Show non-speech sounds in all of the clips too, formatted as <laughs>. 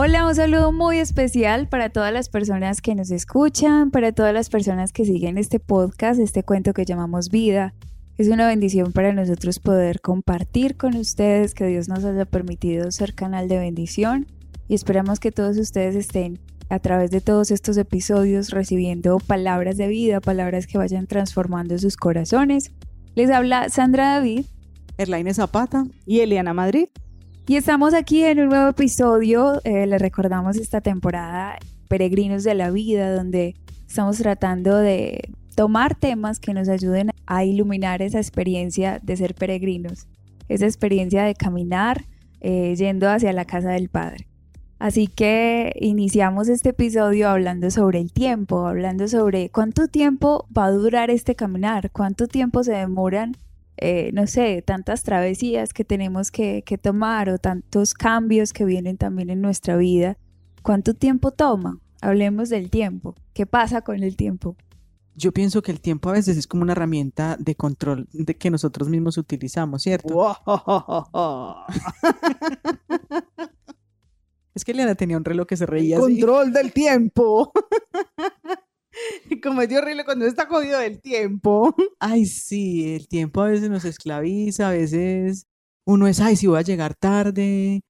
Hola, un saludo muy especial para todas las personas que nos escuchan, para todas las personas que siguen este podcast, este cuento que llamamos vida. Es una bendición para nosotros poder compartir con ustedes, que Dios nos haya permitido ser canal de bendición y esperamos que todos ustedes estén a través de todos estos episodios recibiendo palabras de vida, palabras que vayan transformando sus corazones. Les habla Sandra David, Erlaine Zapata y Eliana Madrid. Y estamos aquí en un nuevo episodio, eh, les recordamos esta temporada Peregrinos de la Vida, donde estamos tratando de tomar temas que nos ayuden a iluminar esa experiencia de ser peregrinos, esa experiencia de caminar eh, yendo hacia la casa del Padre. Así que iniciamos este episodio hablando sobre el tiempo, hablando sobre cuánto tiempo va a durar este caminar, cuánto tiempo se demoran eh, no sé, tantas travesías que tenemos que, tomar o tantos cambios que vienen también en nuestra vida. ¿Cuánto tiempo toma? Hablemos del tiempo. ¿Qué pasa con el tiempo? Yo pienso que el tiempo a veces es como una herramienta de control de que nosotros mismos utilizamos, ¿cierto? <laughs> es que Eliana tenía un reloj que se reía. Control del tiempo. <laughs> <laughs> Como es de horrible cuando está jodido del tiempo. <laughs> Ay, sí, el tiempo a veces nos esclaviza, a veces uno es, ay, si voy a llegar tarde.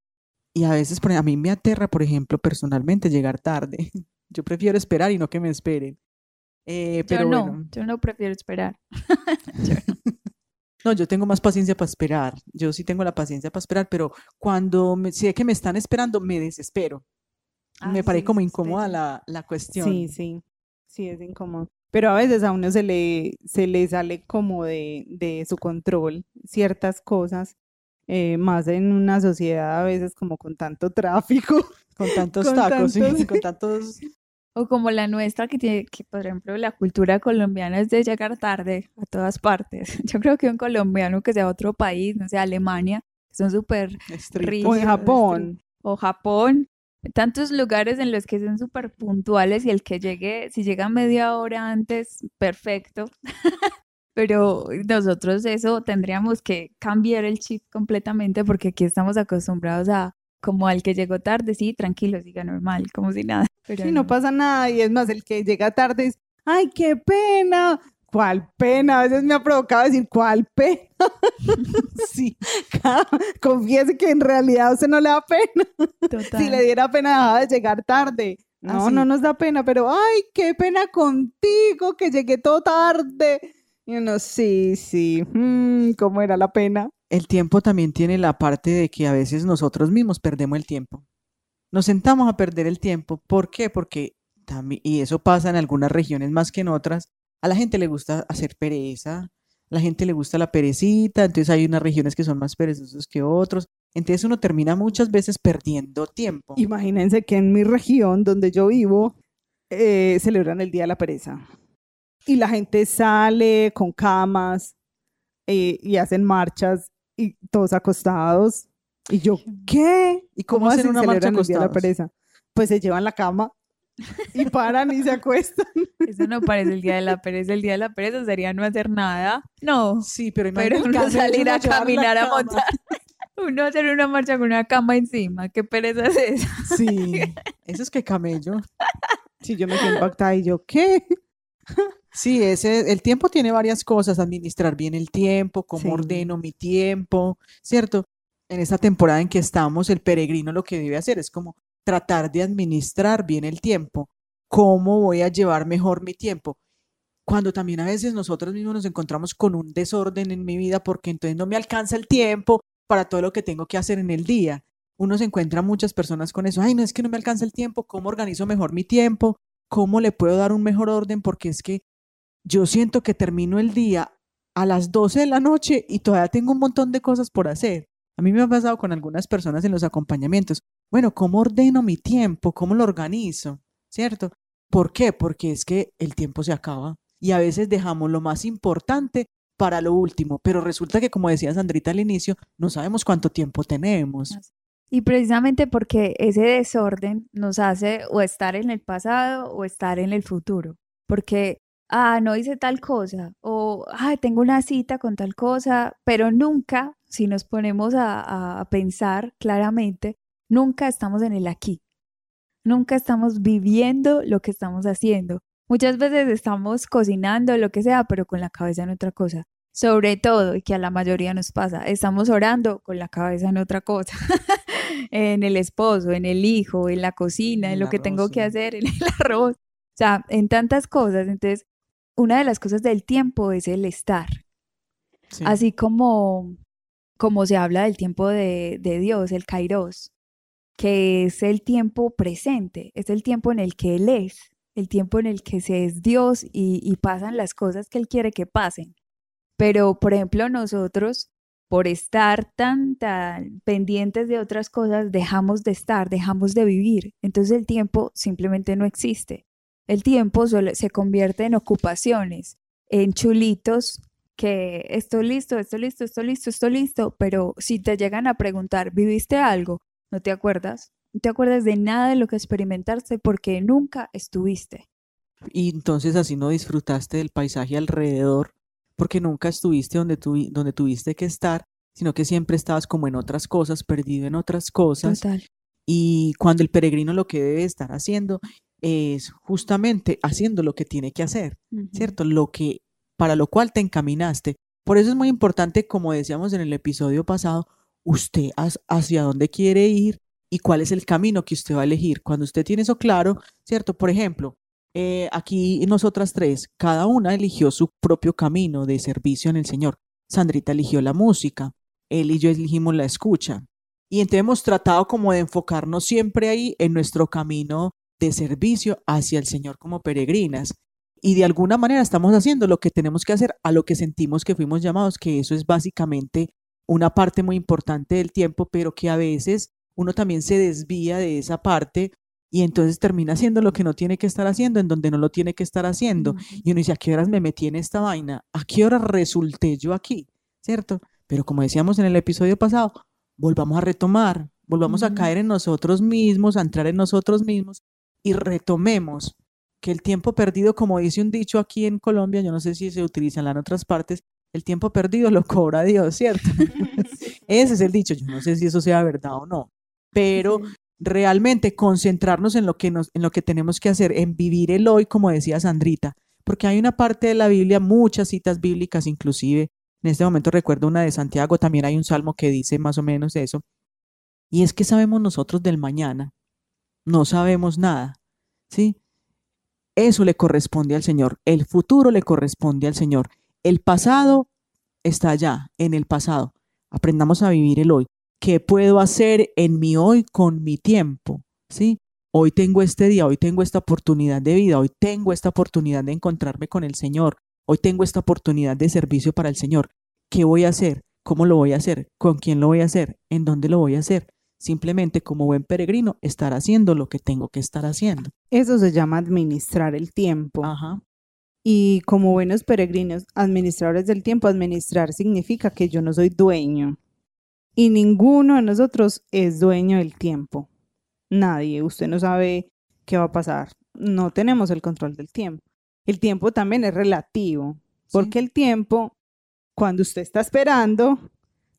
Y a veces, a mí me aterra, por ejemplo, personalmente llegar tarde. <laughs> Yo prefiero esperar y no que me esperen. Eh, pero yo no, yo no prefiero esperar. no. yo tengo más paciencia para esperar. Yo sí tengo la paciencia para esperar, pero cuando me, sé que me están esperando, me desespero. me parece como incómoda la, la, cuestión. Sí, sí. Sí, es incómodo. Pero a veces a uno se le, se le sale como de, de su control ciertas cosas, eh, más en una sociedad a veces como con tanto <laughs> tráfico. Con tantos tacos, con tantos... <laughs> O como la nuestra, que tiene, que por ejemplo la cultura colombiana es de llegar tarde a todas partes. <laughs> Yo creo que un colombiano que sea otro país, no sé, Alemania, son súper O en Japón. O Japón, tantos lugares en los que son súper puntuales y el que llegue, si llega media hora antes, perfecto. <laughs> Pero nosotros eso tendríamos que cambiar el chip completamente porque aquí estamos acostumbrados a como al que llegó tarde, sí, tranquilo, siga normal, como si nada. Pero sí, no. no pasa nada y es más, el que llega tarde es, ay, qué pena, ¿Cuál pena? A veces me ha provocado decir, ¿cuál pena? <laughs> sí, confiese que en realidad a usted no le da pena. Si le diera pena, dejaba de llegar tarde. No, no nos da pena, pero ay, qué pena contigo que llegué todo tarde. Y uno, sí, sí, mm, ¿cómo era la pena? El tiempo también tiene la parte de que a veces nosotros mismos perdemos el tiempo. Nos sentamos a perder el tiempo. ¿Por qué? Porque también, y eso pasa en algunas regiones más que en otras, a la gente le gusta hacer pereza, a la gente le gusta la perecita, entonces hay unas regiones que son más perezosos que otros. Entonces uno termina muchas veces perdiendo tiempo. Imagínense que en mi región donde yo vivo eh, celebran el Día de la Pereza. Y la gente sale con camas eh, y hacen marchas y todos acostados. Y yo, ¿qué? ¿Y cómo, hacen una marcha el Día de la Pereza? Pues se llevan la cama y paran y se acuestan. Eso no parece el día de la pereza. El día de la pereza sería no hacer nada. No. Sí, pero Pero uno salir a caminar a montar. Uno hacer una marcha con una cama encima. ¿Qué pereza es esa? Sí. Eso es que camello. Sí, yo me quedé impactada y yo, ¿qué? Sí, ese, el tiempo tiene varias cosas, administrar bien el tiempo, cómo ordeno mi tiempo, ¿cierto? En esta temporada en que estamos, el peregrino lo que debe hacer es como tratar de administrar bien el tiempo. ¿Cómo voy a llevar mejor mi tiempo? Cuando también a veces nosotros mismos nos encontramos con un desorden en mi vida porque entonces no me alcanza el tiempo para todo lo que tengo que hacer en el día. Uno se encuentra muchas personas con eso. Ay, no es que no me alcanza el tiempo. ¿Cómo organizo mejor mi tiempo? ¿Cómo le puedo dar un mejor orden? Porque es que yo siento que termino el día a las 12 de la noche y todavía tengo un montón de cosas por hacer. A mí me ha pasado con algunas personas en los acompañamientos bueno, ¿cómo ordeno mi tiempo? ¿Cómo lo organizo? ¿Cierto? ¿Por qué? Porque es que el tiempo se acaba y a veces dejamos lo más importante para lo último, pero resulta que, como decía Sandrita al inicio, no sabemos cuánto tiempo tenemos. Y precisamente porque ese desorden nos hace o estar en el pasado o estar en el futuro. Porque, ah, no hice tal cosa, o, ah, tengo una cita con tal cosa, pero nunca, si nos ponemos a, a pensar claramente, Nunca estamos en el aquí. Nunca estamos viviendo lo que estamos haciendo. Muchas veces estamos cocinando, lo que sea, pero con la cabeza en otra cosa. Sobre todo, y que a la mayoría nos pasa, estamos orando con la cabeza en otra cosa. <laughs> en el esposo, en el hijo, en la cocina, en, lo que tengo que hacer, <laughs> en el arroz. O sea, en tantas cosas. Entonces, una de las cosas del tiempo es el estar. Así como, como se habla del tiempo de, Dios, el kairos, que es el tiempo presente, es el tiempo en el que Él es, el tiempo en el que se es Dios y, pasan las cosas que Él quiere que pasen. Pero, por ejemplo, nosotros, por estar tan, tan pendientes de otras cosas, dejamos de estar, dejamos de vivir. Entonces el tiempo simplemente no existe. El tiempo se convierte en ocupaciones, en chulitos que estoy listo, estoy listo, estoy listo, estoy listo, pero si te llegan a preguntar, ¿viviste algo? ¿No te acuerdas? No te acuerdas de nada de lo que experimentaste porque nunca estuviste. Y entonces así no disfrutaste del paisaje alrededor porque nunca estuviste donde, donde tuviste que estar, sino que siempre estabas como en otras cosas, perdido en otras cosas. Total. Y cuando el peregrino lo que debe estar haciendo es justamente haciendo lo que tiene que hacer, ¿cierto? Lo que para lo cual te encaminaste. Por eso es muy importante, como decíamos en el episodio pasado, usted hacia dónde quiere ir y cuál es el camino que usted va a elegir. Cuando usted tiene eso claro, ¿cierto? Por ejemplo, eh, aquí nosotras tres, cada una eligió su propio camino de servicio en el Señor. Sandrita eligió la música, él y yo elegimos la escucha. Y entonces hemos tratado como de enfocarnos siempre ahí en nuestro camino de servicio hacia el Señor como peregrinas y de alguna manera estamos haciendo lo que tenemos que hacer a lo que sentimos que fuimos llamados, que eso es básicamente una parte muy importante del tiempo, pero que a veces uno también se desvía de esa parte y entonces termina haciendo lo que no tiene que estar haciendo en donde no lo tiene que estar haciendo. Y uno dice, ¿a qué horas me metí en esta vaina? ¿A qué horas resulté yo aquí? ¿Cierto? Pero como decíamos en el episodio pasado, volvamos a retomar, volvamos a caer en nosotros mismos, a entrar en nosotros mismos y retomemos que el tiempo perdido, como dice un dicho aquí en Colombia, yo no sé si se utiliza en otras partes, el tiempo perdido lo cobra Dios, ¿cierto? <laughs> Ese es el dicho, yo no sé si eso sea verdad o no, pero realmente concentrarnos en lo que nos, en lo que tenemos que hacer, en vivir el hoy, como decía Sandrita, porque hay una parte de la Biblia, muchas citas bíblicas inclusive, en este momento recuerdo una de Santiago, también hay un salmo que dice más o menos eso, y es que sabemos nosotros del mañana, no sabemos nada, ¿sí? Eso le corresponde al Señor. El futuro le corresponde al Señor. El pasado está allá, en el pasado. Aprendamos a vivir el hoy. ¿Qué puedo hacer en mi hoy con mi tiempo? ¿Sí? Hoy tengo este día, hoy tengo esta oportunidad de vida, hoy tengo esta oportunidad de encontrarme con el Señor, hoy tengo esta oportunidad de servicio para el Señor. ¿Qué voy a hacer? ¿Cómo lo voy a hacer? ¿Con quién lo voy a hacer? ¿En dónde lo voy a hacer? simplemente como buen peregrino estar haciendo lo que tengo que estar haciendo. Eso se llama administrar el tiempo. Ajá. Y como buenos peregrinos, administradores del tiempo, administrar significa que yo no soy dueño. Y ninguno de nosotros es dueño del tiempo. Nadie. Usted no sabe qué va a pasar. No tenemos el control del tiempo. El tiempo también es relativo. Porque el tiempo, cuando usted está esperando,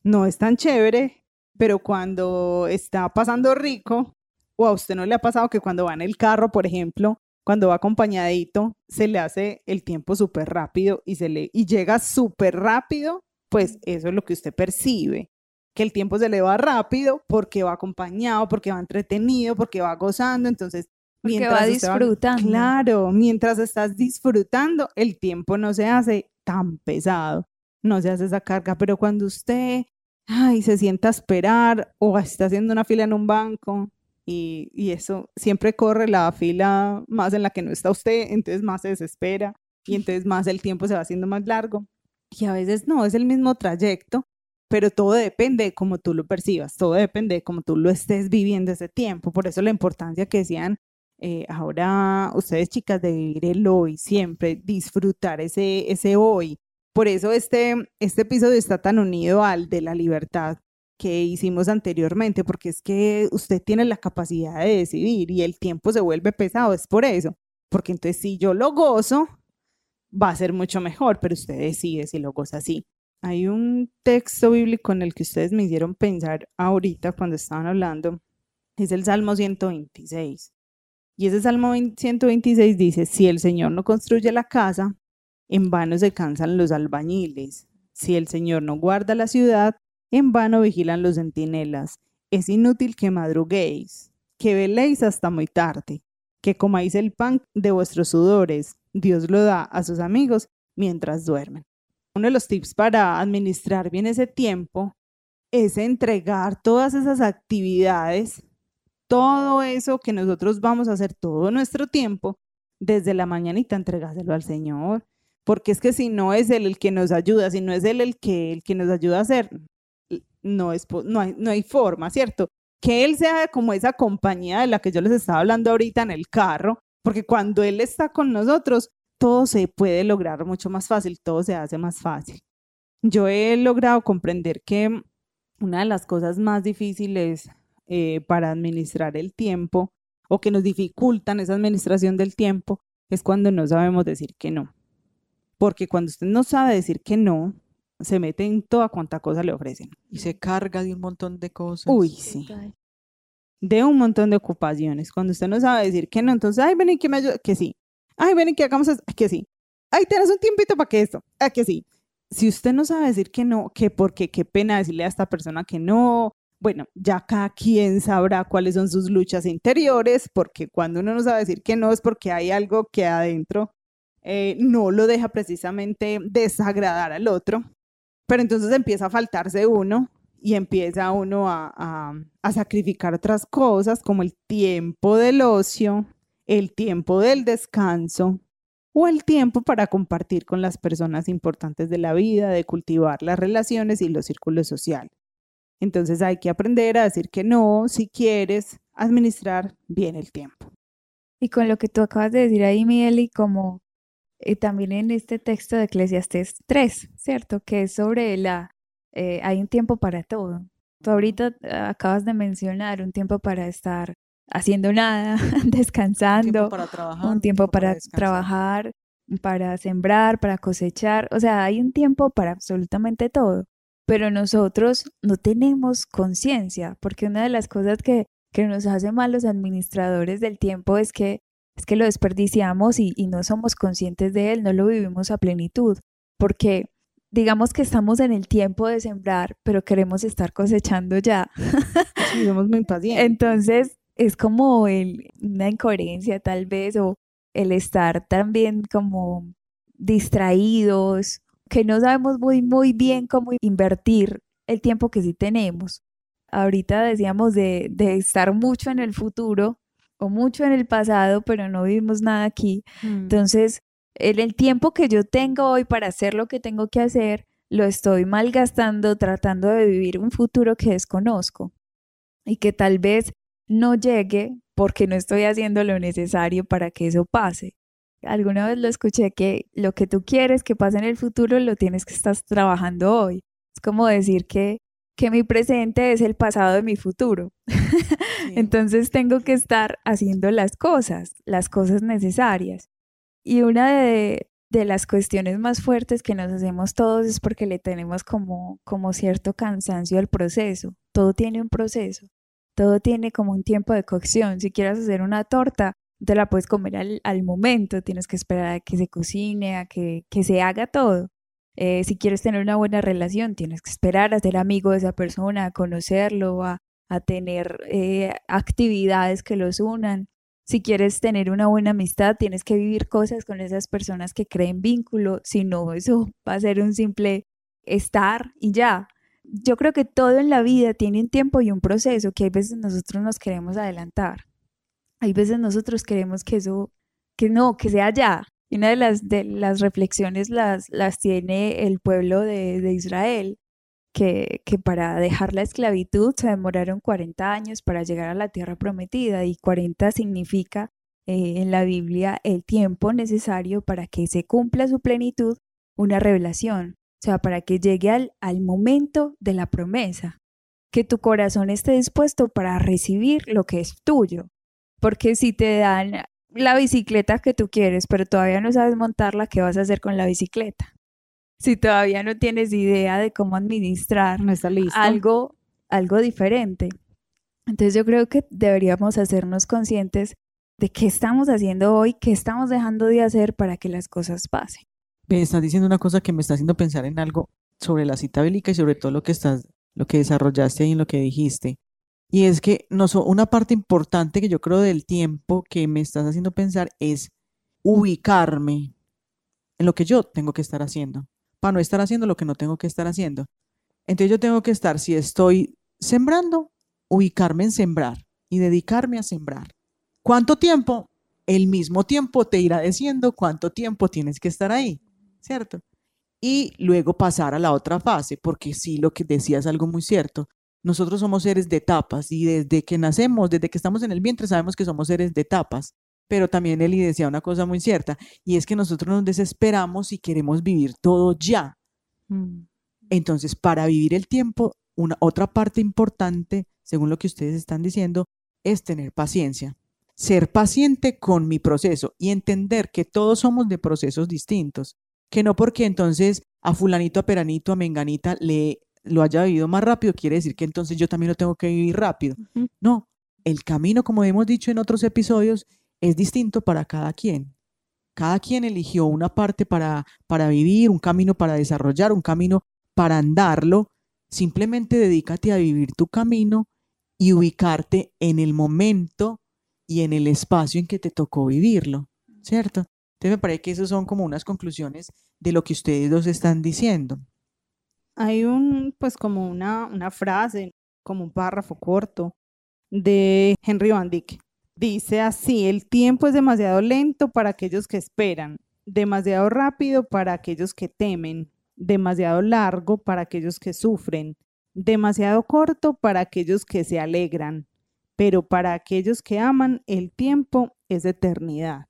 no es tan chévere pero cuando está pasando rico, o a usted no le ha pasado que cuando va en el carro, por ejemplo, cuando va acompañadito, se le hace el tiempo súper rápido y, se le, y llega súper rápido, pues eso es lo que usted percibe, que el tiempo se le va rápido porque va acompañado, porque va entretenido, porque va gozando, entonces... Porque mientras va disfrutando. claro, mientras estás disfrutando, el tiempo no se hace tan pesado, no se hace esa carga, pero cuando usted ay, se sienta a esperar o está haciendo una fila en un banco y, y, eso siempre corre la fila más en la que no está usted, entonces más se desespera y entonces más el tiempo se va haciendo más largo. Y a veces no, es el mismo trayecto, pero todo depende de cómo tú lo percibas, todo depende de cómo tú lo estés viviendo ese tiempo. Por eso la importancia que decían eh, ahora ustedes chicas de vivir el hoy, siempre disfrutar ese, ese hoy, por eso este, este episodio está tan unido al de la libertad que hicimos anteriormente, porque es que usted tiene la capacidad de decidir y el tiempo se vuelve pesado, es por eso, porque entonces si yo lo gozo, va a ser mucho mejor, pero usted decide si lo goza así. Hay un texto bíblico en el que ustedes me hicieron pensar ahorita cuando estaban hablando, es el Salmo 126. Y ese Salmo 126 dice, si el Señor no construye la casa, en vano se cansan los albañiles. Si el Señor no guarda la ciudad, en vano vigilan los centinelas. Es inútil que madruguéis, que veléis hasta muy tarde, que comáis el pan de vuestros sudores. Dios lo da a sus amigos mientras duermen. Uno de los tips para administrar bien ese tiempo es entregar todas esas actividades todo eso que nosotros vamos a hacer todo nuestro tiempo, desde la mañanita entregárselo al Señor. Porque es que si no es Él el que nos ayuda, si no es Él el que, el que nos ayuda a hacer, no, es, no, hay, no hay forma, ¿cierto? Que Él sea como esa compañía de la que yo les estaba hablando ahorita en el carro, porque cuando Él está con nosotros, todo se puede lograr mucho más fácil, todo se hace más fácil. Yo he logrado comprender que una de las cosas más difíciles eh, para administrar el tiempo o que nos dificultan esa administración del tiempo es cuando no sabemos decir que no. Porque cuando usted no sabe decir que no, se mete en toda cuanta cosa le ofrecen. Y se carga de un montón de cosas. Uy, sí. De un montón de ocupaciones. Cuando usted no sabe decir que no, entonces, ay, ven y que me ayude, que sí. Ay, ven y que hagamos esto, que sí. Ay, tienes un tiempito para que esto, ah, que sí. Si usted no sabe decir que no, que porque qué pena decirle a esta persona que no, bueno, ya cada quien sabrá cuáles son sus luchas interiores, porque cuando uno no sabe decir que no es porque hay algo que adentro eh, no lo deja precisamente desagradar al otro, pero entonces empieza a faltarse uno y empieza uno a, a sacrificar otras cosas como el tiempo del ocio, el tiempo del descanso o el tiempo para compartir con las personas importantes de la vida, de cultivar las relaciones y los círculos sociales. Entonces hay que aprender a decir que no si quieres administrar bien el tiempo. Y con lo que tú acabas de decir ahí, Miguel, y como eh, también en este texto de Eclesiastes 3, ¿cierto? Que es sobre la, eh, hay un tiempo para todo. Tú ahorita acabas de mencionar un tiempo para estar haciendo nada, <laughs> descansando, un tiempo para trabajar, un tiempo para, trabajar, para sembrar, para cosechar. O sea, hay un tiempo para absolutamente todo pero nosotros no tenemos conciencia, porque una de las cosas que, que nos hace mal los administradores del tiempo es que, es que lo desperdiciamos y, y no somos conscientes de él, no lo vivimos a plenitud, porque digamos que estamos en el tiempo de sembrar, pero queremos estar cosechando ya. Sí, somos muy impacientes. Entonces, es como el, una incoherencia tal vez, o el estar también como distraídos que no sabemos muy, muy bien cómo invertir el tiempo que sí tenemos. Ahorita decíamos de, de estar mucho en el futuro o mucho en el pasado, pero no vivimos nada aquí. Mm. Entonces, el, el tiempo que yo tengo hoy para hacer lo que tengo que hacer, lo estoy malgastando tratando de vivir un futuro que desconozco y que tal vez no llegue porque no estoy haciendo lo necesario para que eso pase alguna vez lo escuché que lo que tú quieres que pase en el futuro lo tienes que estar trabajando hoy. Es como decir que, que mi presente es el pasado de mi futuro. <laughs> Entonces tengo que estar haciendo las cosas, las cosas necesarias. Y una de, de, las cuestiones más fuertes que nos hacemos todos es porque le tenemos como, como cierto cansancio al proceso. Todo tiene un proceso, todo tiene como un tiempo de cocción. Si quieres hacer una torta, te la puedes comer al, momento, tienes que esperar a que se cocine, a que, se haga todo. Eh, si quieres tener una buena relación, tienes que esperar a ser amigo de esa persona, a conocerlo, a, tener eh, actividades que los unan. Si quieres tener una buena amistad, tienes que vivir cosas con esas personas que creen vínculo, si no, eso <laughs> va a ser un simple estar y ya. Yo creo que todo en la vida tiene un tiempo y un proceso que a veces nosotros nos queremos adelantar hay veces nosotros queremos que eso, que no, que sea ya. Una de las, de las reflexiones las, las tiene el pueblo de, de Israel, que, que, para dejar la esclavitud se demoraron 40 años para llegar a la tierra prometida y 40 significa eh, en la Biblia el tiempo necesario para que se cumpla su plenitud una revelación, o sea, para que llegue al, al momento de la promesa, que tu corazón esté dispuesto para recibir lo que es tuyo, porque si te dan la bicicleta que tú quieres, pero todavía no sabes montarla, ¿qué vas a hacer con la bicicleta? Si todavía no tienes idea de cómo administrar no está algo, algo diferente. Entonces yo creo que deberíamos hacernos conscientes de qué estamos haciendo hoy, qué estamos dejando de hacer para que las cosas pasen. Me estás diciendo una cosa que me está haciendo pensar en algo sobre la cita bíblica y sobre todo lo que estás, lo que desarrollaste ahí en lo que dijiste. Y es que no, una parte importante que yo creo del tiempo que me estás haciendo pensar es ubicarme en lo que yo tengo que estar haciendo, para no estar haciendo lo que no tengo que estar haciendo. Entonces yo tengo que estar, si estoy sembrando, ubicarme en sembrar y dedicarme a sembrar. ¿Cuánto tiempo? El mismo tiempo te irá diciendo cuánto tiempo tienes que estar ahí, ¿cierto? Y luego pasar a la otra fase, porque sí, lo que decías algo muy cierto. Nosotros somos seres de etapas y desde que nacemos, desde que estamos en el vientre, sabemos que somos seres de etapas. Pero también Eli decía una cosa muy cierta, y es que nosotros nos desesperamos y queremos vivir todo ya. Mm. Entonces, para vivir el tiempo, una otra parte importante, según lo que ustedes están diciendo, es tener paciencia. Ser paciente con mi proceso y entender que todos somos de procesos distintos, que no porque entonces a fulanito, a peranito, a menganita le lo haya vivido más rápido, quiere decir que entonces yo también lo tengo que vivir rápido. No, el camino, como hemos dicho en otros episodios, es distinto para cada quien. Cada quien eligió una parte para, para vivir, un camino para desarrollar, un camino para andarlo. Simplemente dedícate a vivir tu camino y ubicarte en el momento y en el espacio en que te tocó vivirlo, ¿cierto? Entonces me parece que esas son como unas conclusiones de lo que ustedes dos están diciendo. Hay un, pues como una, una frase, como un párrafo corto de Henry Van Dyck. Dice así, el tiempo es demasiado lento para aquellos que esperan, demasiado rápido para aquellos que temen, demasiado largo para aquellos que sufren, demasiado corto para aquellos que se alegran, pero para aquellos que aman el tiempo es eternidad.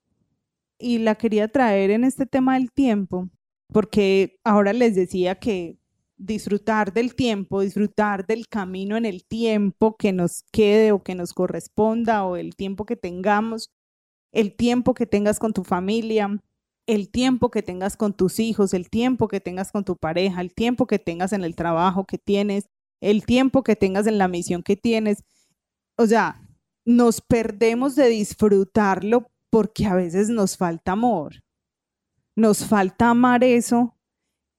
Y la quería traer en este tema del tiempo, porque ahora les decía que disfrutar del tiempo, disfrutar del camino en el tiempo que nos quede o que nos corresponda o el tiempo que tengamos, el tiempo que tengas con tu familia, el tiempo que tengas con tus hijos, el tiempo que tengas con tu pareja, el tiempo que tengas en el trabajo que tienes, el tiempo que tengas en la misión que tienes. O sea, nos perdemos de disfrutarlo porque a veces nos falta amor. Nos falta amar eso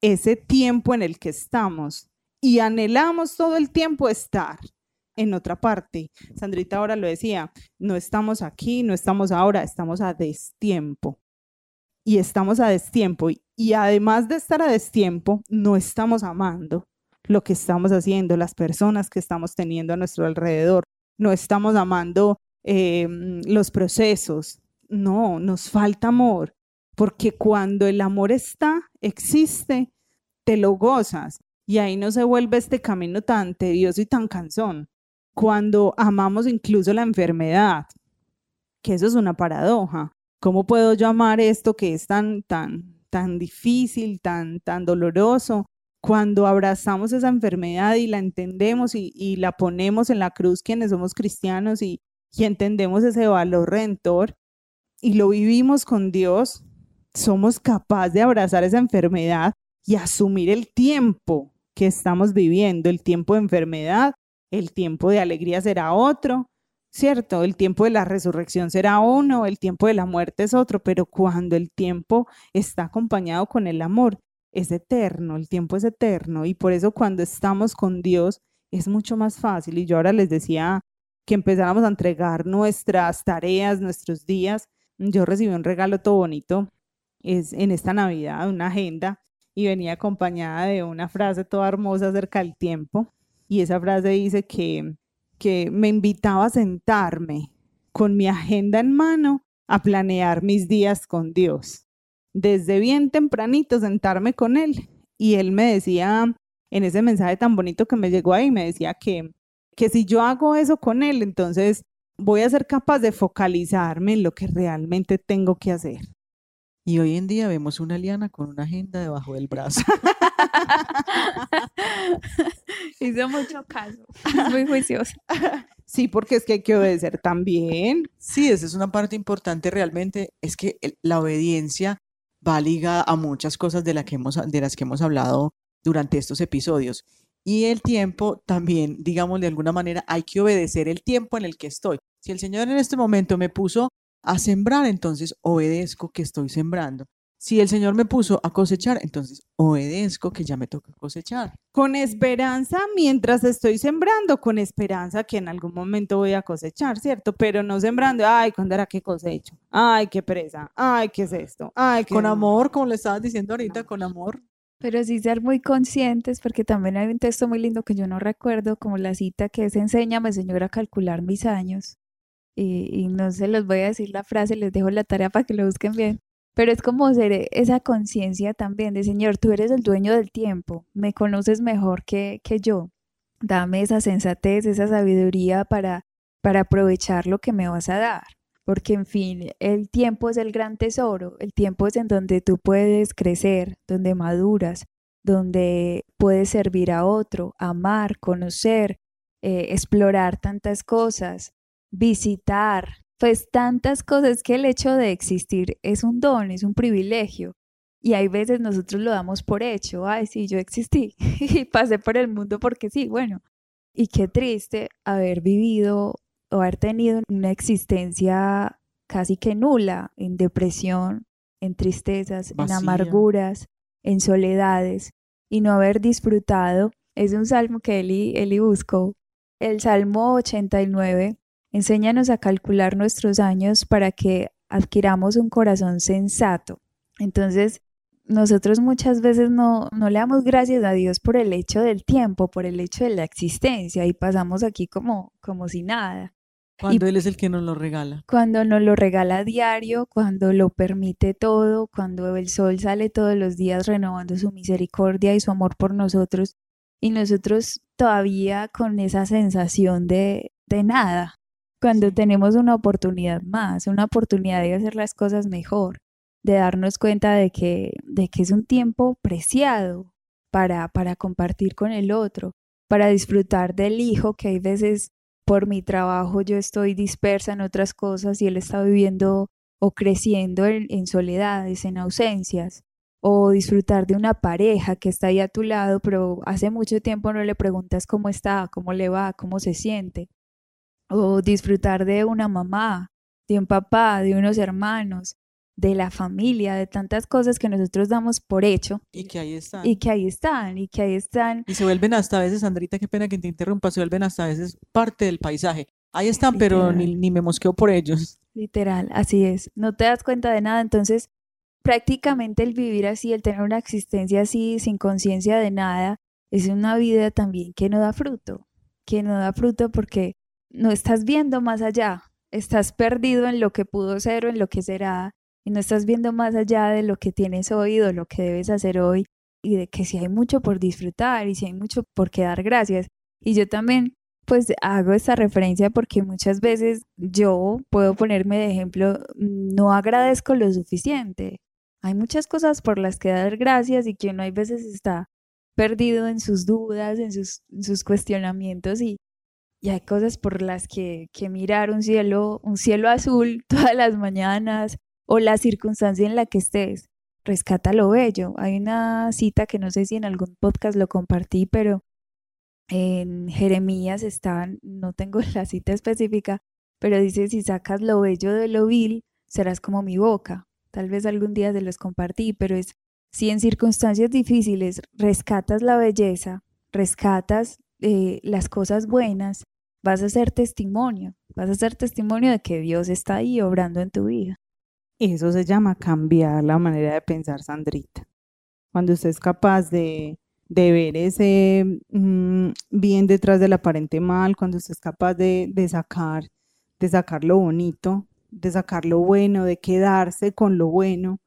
ese tiempo en el que estamos y anhelamos todo el tiempo estar en otra parte. Sandrita ahora lo decía, no estamos aquí, no estamos ahora, estamos a destiempo. Y estamos a destiempo. Y además de estar a destiempo, no estamos amando lo que estamos haciendo, las personas que estamos teniendo a nuestro alrededor. No estamos amando em, los procesos. No, nos falta amor porque cuando el amor está, existe, te lo gozas y ahí no se vuelve este camino tan tedioso y tan cansón. Cuando amamos incluso la enfermedad, que eso es una paradoja. ¿Cómo puedo yo amar esto que es tan, tan, tan difícil, tan, tan doloroso? Cuando abrazamos esa enfermedad y la entendemos y, la ponemos en la cruz quienes somos cristianos y, y entendemos ese valor redentor y lo vivimos con Dios, somos capaces de abrazar esa enfermedad y asumir el tiempo que estamos viviendo, el tiempo de enfermedad, el tiempo de alegría será otro, ¿cierto? El tiempo de la resurrección será uno, el tiempo de la muerte es otro, pero cuando el tiempo está acompañado con el amor, es eterno, el tiempo es eterno y por eso cuando estamos con Dios es mucho más fácil. Y yo ahora les decía que empezáramos a entregar nuestras tareas, nuestros días. Yo recibí un regalo todo bonito es en esta Navidad, una agenda, y venía acompañada de una frase toda hermosa acerca del tiempo. Y esa frase dice que, que me invitaba a sentarme con mi agenda en mano a planear mis días con Dios. Desde bien tempranito sentarme con Él. Y Él me decía, en ese mensaje tan bonito que me llegó ahí, me decía que, que si yo hago eso con Él, entonces voy a ser capaz de focalizarme en lo que realmente tengo que hacer. Y hoy en día vemos una liana con una agenda debajo del brazo. <laughs> Hizo mucho caso. Es muy juiciosa. <laughs> Sí, porque es que hay que obedecer también. Sí, esa es una parte importante realmente. Es que la obediencia va ligada a muchas cosas de, que hemos, de las que hemos hablado durante estos episodios. Y el tiempo también, digamos, de alguna manera, hay que obedecer el tiempo en el que estoy. Si el Señor en este momento me puso a sembrar, entonces obedezco que estoy sembrando. Si el Señor me puso a cosechar, entonces obedezco que ya me toca cosechar. Con esperanza mientras estoy sembrando, con esperanza que en algún momento voy a cosechar, ¿cierto? Pero no sembrando, ay, ¿cuándo era que cosecho? Ay, qué presa, ay, ¿qué es esto? Ay, Con amor, como le estabas diciendo ahorita, con amor. Pero sí ser muy conscientes, porque también hay un texto muy lindo que yo no recuerdo, como la cita que es Enséñame, Señor, a calcular mis años. Y, no se los voy a decir la frase, les dejo la tarea para que lo busquen bien pero es como ser esa conciencia también de, Señor, tú eres el dueño del tiempo, me conoces mejor que, que yo. Dame esa sensatez, esa sabiduría para, para aprovechar lo que me vas a dar. Porque, en fin, el tiempo es el gran tesoro, el tiempo es en donde tú puedes crecer, donde maduras, donde puedes servir a otro, amar, conocer, eh, explorar tantas cosas, visitar, pues tantas cosas que el hecho de existir es un don, es un privilegio. Y hay veces nosotros lo damos por hecho, ay, sí, yo existí <laughs> y pasé por el mundo porque sí, bueno. Y qué triste haber vivido o haber tenido una existencia casi que nula, en depresión, en tristezas, en amarguras, en soledades, y no haber disfrutado. Es un salmo que Eli, Eli buscó, el Salmo 89, Enséñanos a calcular nuestros años para que adquiramos un corazón sensato. Entonces, nosotros muchas veces no, no le damos gracias a Dios por el hecho del tiempo, por el hecho de la existencia y pasamos aquí como, como si nada. Cuando Él es el que nos lo regala. Cuando nos lo regala a diario, cuando lo permite todo, cuando el sol sale todos los días renovando su misericordia y su amor por nosotros y nosotros todavía con esa sensación de, de nada, cuando tenemos una oportunidad más, una oportunidad de hacer las cosas mejor, de darnos cuenta de que, de que es un tiempo preciado para, para compartir con el otro, para disfrutar del hijo que hay veces por mi trabajo yo estoy dispersa en otras cosas y él está viviendo o creciendo en, en soledades, en ausencias, o disfrutar de una pareja que está ahí a tu lado, pero hace mucho tiempo no le preguntas cómo está, cómo le va, cómo se siente o disfrutar de una mamá, de un papá, de unos hermanos, de la familia, de tantas cosas que nosotros damos por hecho. Y que ahí están. Y que ahí están, y que ahí están. Y se vuelven hasta a veces, Andrita, qué pena que te interrumpa, se vuelven hasta a veces parte del paisaje. Ahí están, pero ni, ni me mosqueo por ellos. Literal, así es. No te das cuenta de nada, entonces prácticamente el vivir así, el tener una existencia así, sin conciencia de nada, es una vida también que no da fruto, que no da fruto porque no estás viendo más allá, estás perdido en lo que pudo ser o en lo que será, y no estás viendo más allá de lo que tienes hoy o lo que debes hacer hoy, y de que si hay mucho por disfrutar y si hay mucho por qué dar gracias. Y yo también pues hago esta referencia porque muchas veces yo puedo ponerme de ejemplo, no agradezco lo suficiente. Hay muchas cosas por las que dar gracias y que uno hay veces está perdido en sus dudas, en sus, en sus cuestionamientos y, y hay cosas por las que, que mirar un cielo, un cielo azul <laughs> todas las mañanas o la circunstancia en la que estés. Rescata lo bello. Hay una cita que no sé si en algún podcast lo compartí, pero en Jeremías está, no tengo <laughs> la cita específica, pero dice, si sacas lo bello de lo vil, serás como mi boca. Tal vez algún día se los compartí, pero es, si en circunstancias difíciles rescatas la belleza, rescatas eh, las cosas buenas, vas a ser testimonio, vas a ser testimonio de que Dios está ahí obrando en tu vida. Eso se llama cambiar la manera de pensar, Sandrita. Cuando usted es capaz de, ver ese mm, bien detrás del aparente mal, cuando usted es capaz de, de, sacar, de sacar lo bonito, de sacar lo bueno, de quedarse con lo bueno,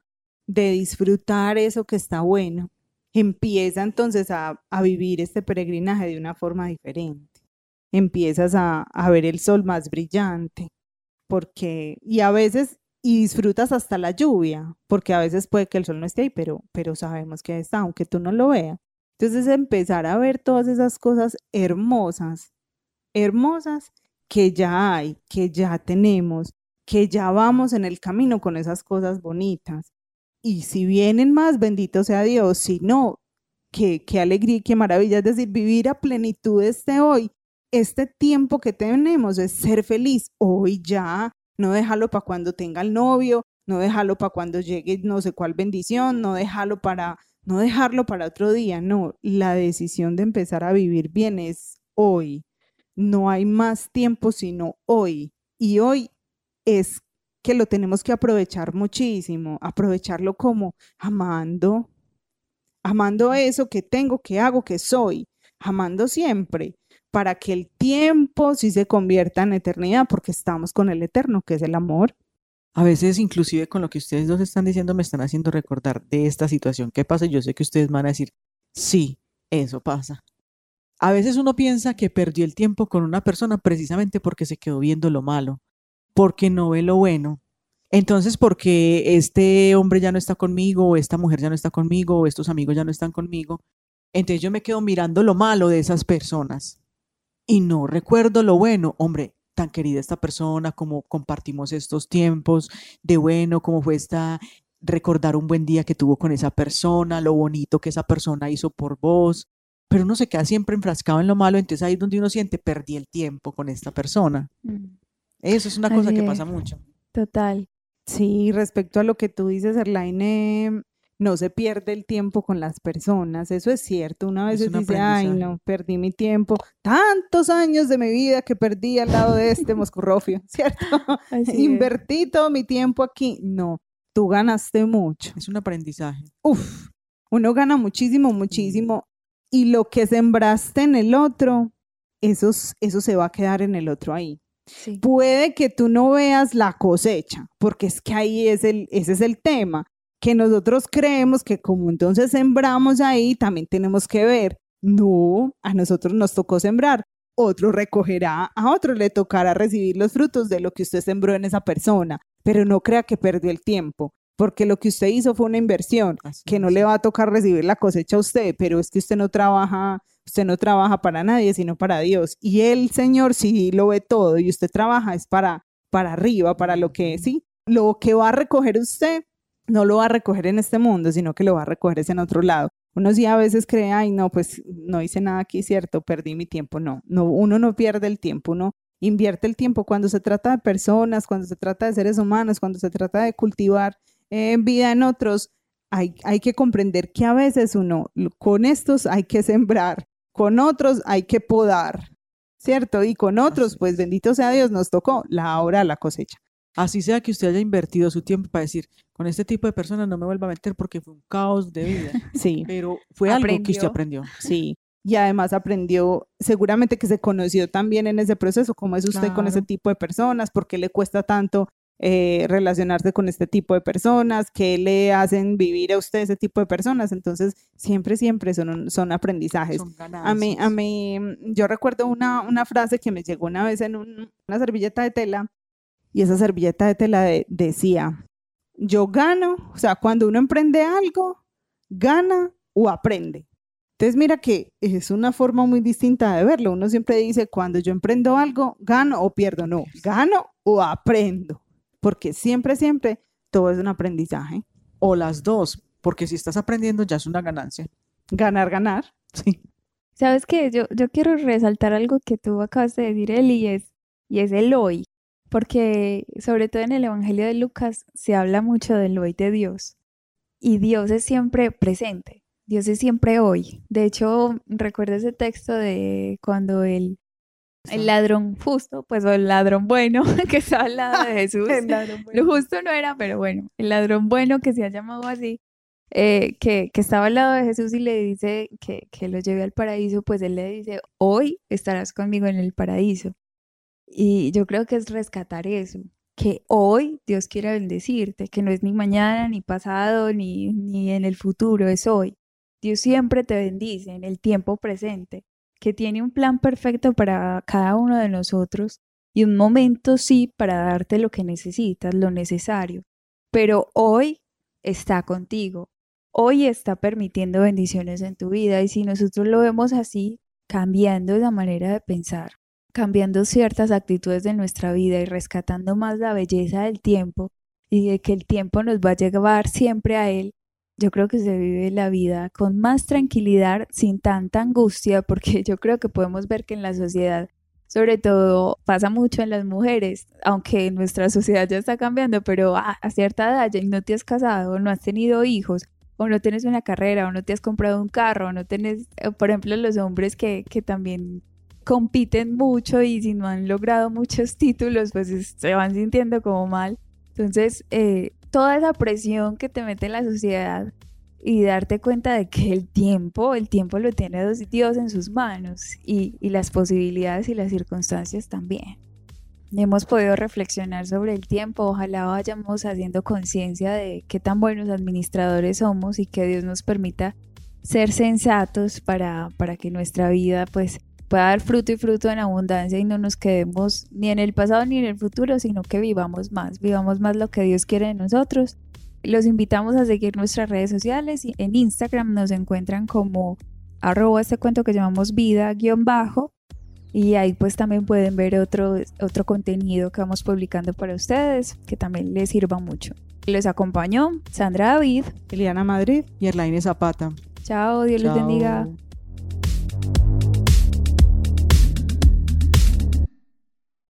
de disfrutar eso que está bueno, empieza entonces a, a vivir este peregrinaje de una forma diferente empiezas a, ver el sol más brillante, porque, y a veces, y disfrutas hasta la lluvia, porque a veces puede que el sol no esté ahí, pero, pero sabemos que está, aunque tú no lo veas. Entonces empezar a ver todas esas cosas hermosas, hermosas que ya hay, que ya tenemos, que ya vamos en el camino con esas cosas bonitas. Y si vienen más, bendito sea Dios, si no, qué, qué alegría y qué maravilla, es decir, vivir a plenitud este hoy este tiempo que tenemos es ser feliz. Hoy ya no dejarlo para cuando tenga el novio, no dejarlo para cuando llegue no sé cuál bendición, no dejarlo para, no dejarlo para otro día, no, la decisión de empezar a vivir bien es hoy. No hay más tiempo sino hoy. Y hoy es que lo tenemos que aprovechar muchísimo, aprovecharlo como amando, amando eso que tengo, que hago, que soy, amando siempre, para que el tiempo sí se convierta en eternidad, porque estamos con el eterno, que es el amor. A veces, inclusive con lo que ustedes dos están diciendo, me están haciendo recordar de esta situación. ¿Qué pasa? Yo sé que ustedes van a decir, sí, eso pasa. A veces uno piensa que perdió el tiempo con una persona precisamente porque se quedó viendo lo malo, porque no ve lo bueno. Entonces, porque este hombre ya no está conmigo, o esta mujer ya no está conmigo, o estos amigos ya no están conmigo, entonces yo me quedo mirando lo malo de esas personas y no recuerdo lo bueno. Hombre, tan querida esta persona, como compartimos estos tiempos de bueno, cómo fue esta, recordar un buen día que tuvo con esa persona, lo bonito que esa persona hizo por vos, pero uno se queda siempre enfrascado en lo malo, entonces ahí es donde uno siente, perdí el tiempo con esta persona. Mm. Eso es una cosa que pasa mucho. Total. Sí, respecto a lo que tú dices, Erlaine, no se pierde el tiempo con las personas, eso es cierto. Una vez dice, ay, no, perdí mi tiempo, tantos años de mi vida que perdí al lado de este moscurrofio, <laughs> ¿cierto? Invertí todo mi tiempo aquí. No, tú ganaste mucho. Es un aprendizaje. Uf, uno gana muchísimo, muchísimo. Y lo que sembraste en el otro, eso, eso se va a quedar en el otro ahí. Puede que tú no veas la cosecha, porque es que ahí es el, ese es el tema que nosotros creemos que como entonces sembramos ahí, también tenemos que ver. No, a nosotros nos tocó sembrar. Otro recogerá, a otro le tocará recibir los frutos de lo que usted sembró en esa persona, pero no crea que perdió el tiempo, porque lo que usted hizo fue una inversión, que no le va a tocar recibir la cosecha a usted, pero es que usted no trabaja, usted no trabaja para nadie, sino para Dios. Y el Señor sí lo ve todo y usted trabaja es para para arriba, para lo que sí, lo que va a recoger usted no lo va a recoger en este mundo, sino que lo va a recoger en otro lado. Uno sí a veces cree, ay, no, pues no hice nada aquí, cierto, perdí mi tiempo. No, no, uno no pierde el tiempo, uno invierte el tiempo cuando se trata de personas, cuando se trata de seres humanos, cuando se trata de cultivar eh, vida en otros. Hay, hay que comprender que a veces uno, con estos hay que sembrar, con otros hay que podar, ¿cierto? Y con otros, pues bendito sea Dios, nos tocó la hora, la cosecha. Así sea que usted haya invertido su tiempo para decir, con este tipo de personas no me vuelva a meter porque fue un caos de vida. <laughs> Sí. Pero fue algo que usted aprendió. Sí. Y además aprendió, seguramente que se conoció también en ese proceso, cómo es usted con ese tipo de personas, por qué le cuesta tanto eh, relacionarse con este tipo de personas, qué le hacen vivir a usted ese tipo de personas. Entonces, siempre, siempre son, son aprendizajes. a mí, a mí, yo recuerdo una, una frase que me llegó una vez en una servilleta de tela y esa servilleta de tela decía, yo gano, o sea, cuando uno emprende algo, gana o aprende. Entonces mira que es una forma muy distinta de verlo. Uno siempre dice, cuando yo emprendo algo, gano o pierdo. No, gano o aprendo. Porque siempre, siempre todo es un aprendizaje. O las dos, porque si estás aprendiendo ya es una ganancia. Ganar, ganar. Sí. Sabes que yo, yo quiero resaltar algo que tú acabas de decir, Eli, y es, y es el hoy porque sobre todo en el Evangelio de Lucas se habla mucho del hoy de Dios y Dios es siempre presente, Dios es siempre hoy. De hecho, recuerdo ese texto de cuando el, el ladrón justo, pues o el ladrón bueno <laughs> que estaba al lado de <laughs> Jesús, lo justo no era, pero bueno, el ladrón bueno que se ha llamado así, eh, que, que, estaba al lado de Jesús y le dice que, que lo lleve al paraíso, pues él le dice, hoy estarás conmigo en el paraíso. Y yo creo que es rescatar eso, que hoy Dios quiere bendecirte, que no es ni mañana, ni pasado, ni, ni en el futuro, es hoy. Dios siempre te bendice en el tiempo presente, que tiene un plan perfecto para cada uno de nosotros y un momento sí para darte lo que necesitas, lo necesario. Pero hoy está contigo, hoy está permitiendo bendiciones en tu vida y si nosotros lo vemos así, cambiando la manera de pensar, cambiando ciertas actitudes de nuestra vida y rescatando más la belleza del tiempo y de que el tiempo nos va a llevar siempre a él, yo creo que se vive la vida con más tranquilidad, sin tanta angustia, <laughs> porque yo creo que podemos ver que en la sociedad sobre todo pasa mucho en las mujeres, aunque nuestra sociedad ya está cambiando, pero a, cierta edad ya no te has casado, no has tenido hijos, o no tienes una carrera, o no te has comprado un carro, o no tienes, eh, por ejemplo, los hombres que, que también compiten mucho y si no han logrado muchos <laughs> títulos, pues se van sintiendo como mal. Entonces, eh, toda esa presión que te mete la sociedad y darte cuenta de que el tiempo, el tiempo lo tiene Dios en sus manos y, y las posibilidades y las circunstancias también. Hemos podido reflexionar sobre el tiempo, ojalá vayamos haciendo conciencia de qué tan buenos administradores somos y que Dios nos permita ser sensatos para, para que nuestra vida pues pueda dar fruto y fruto en abundancia y no nos quedemos ni en el pasado ni en el futuro, sino que vivamos más, vivamos más lo que Dios quiere de nosotros los invitamos a seguir nuestras redes sociales y en Instagram nos encuentran como arroba este cuento que llamamos vida guion bajo y ahí pues también pueden ver otro, otro contenido que vamos publicando para ustedes que también les sirva mucho. Les acompañó Sandra David, Eliana Madrid y Erlaine Zapata. Chao, Dios les bendiga.